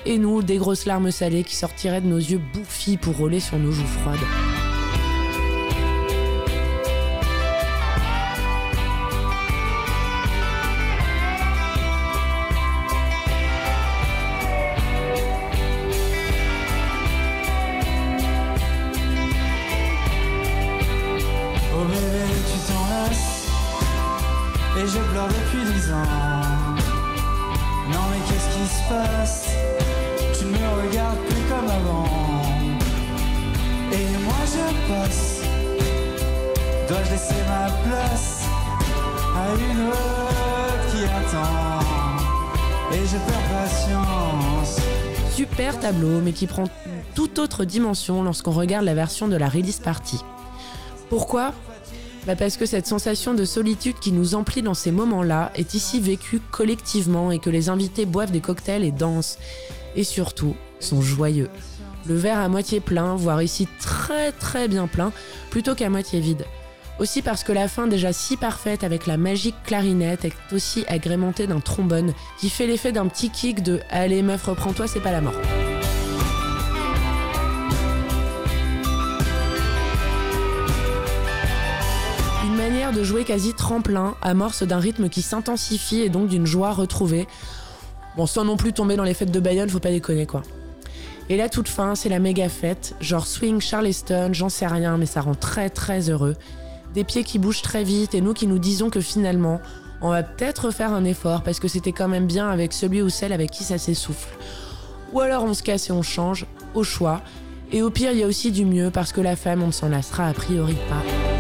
Et nous, des grosses larmes salées qui sortiraient de nos yeux bouffis pour rouler sur nos joues froides. Super tableau, mais qui prend toute autre dimension lorsqu'on regarde la version de la release party. Pourquoi? Bah Parce que cette sensation de solitude qui nous emplit dans ces moments-là est ici vécue collectivement et que les invités boivent des cocktails et dansent. Et surtout, sont joyeux. Le verre à moitié plein, voire ici très très bien plein, plutôt qu'à moitié vide. Aussi parce que la fin déjà si parfaite avec la magique clarinette est aussi agrémentée d'un trombone qui fait l'effet d'un petit kick de Allez meuf reprends-toi c'est pas la mort. Une manière de jouer quasi tremplin, amorce d'un rythme qui s'intensifie et donc d'une joie retrouvée. Bon, sans non plus tomber dans les fêtes de Bayonne, faut pas déconner quoi. Et la toute fin, c'est la méga fête, genre swing Charleston, j'en sais rien, mais ça rend très très heureux. Des pieds qui bougent très vite et nous qui nous disons que finalement, on va peut-être faire un effort parce que c'était quand même bien avec celui ou celle avec qui ça s'essouffle. Ou alors on se casse et on change, au choix. Et au pire, il y a aussi du mieux parce que la femme, on ne s'en lassera a priori pas.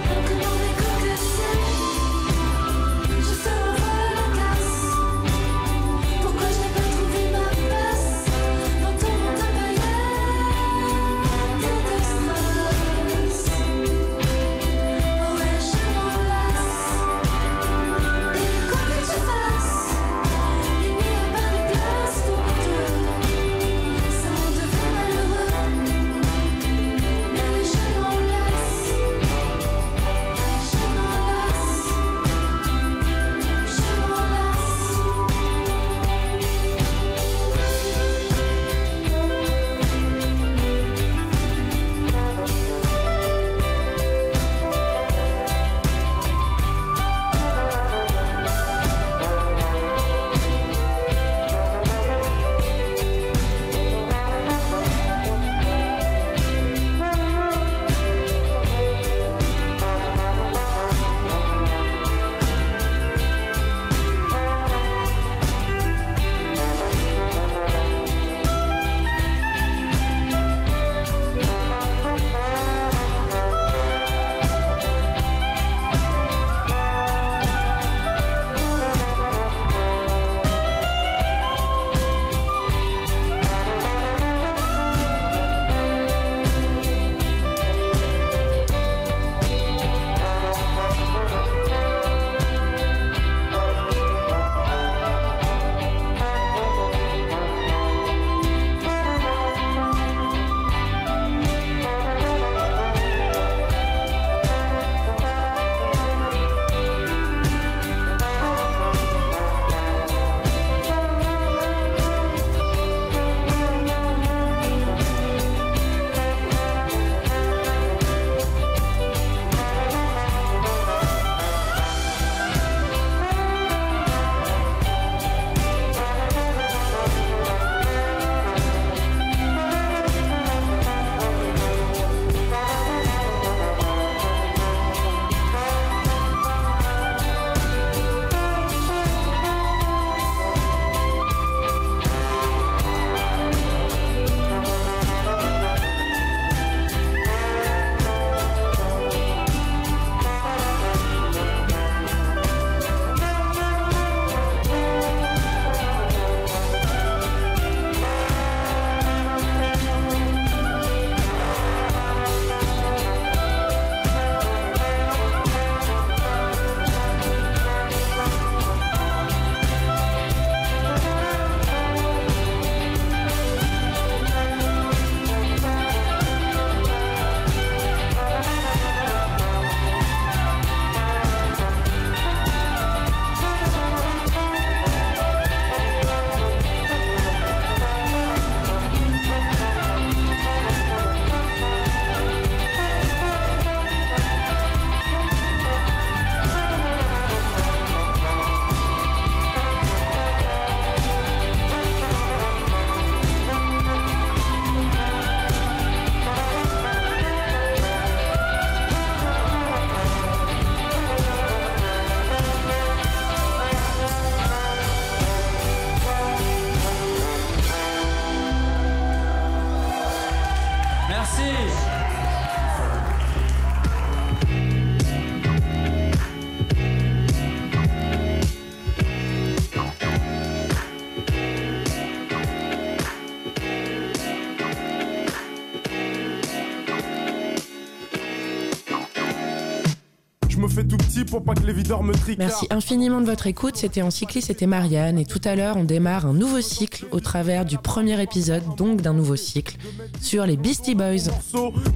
Pas que les videurs me. Merci infiniment de votre écoute. C'était Encycliste, c'était Marianne. Et tout à l'heure, on démarre un nouveau cycle au travers du premier épisode, donc d'un nouveau cycle, sur les Beastie Boys.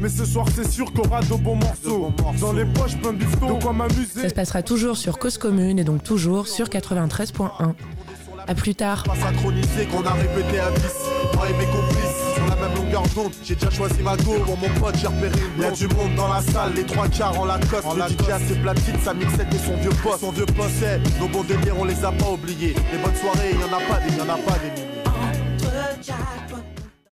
Mais ce soir, c'est sûr qu'on aura de bons morceaux. Dans les poches, plein de quoi m'amuser. Ça se passera toujours sur Cause Commune et donc toujours sur 93.1. À plus tard. Pas synchronisé qu'on a répété à 10 la J'ai déjà choisi ma go mon pote j'ai repéré une Y'a du monde dans la salle Les trois quarts en Lacoste. Le DJ a ses platines Sa mixette et son vieux poste. Son vieux poste c'est Nos bons délires on les a pas oubliés. Les bonnes soirées y'en a pas des Y'en a pas des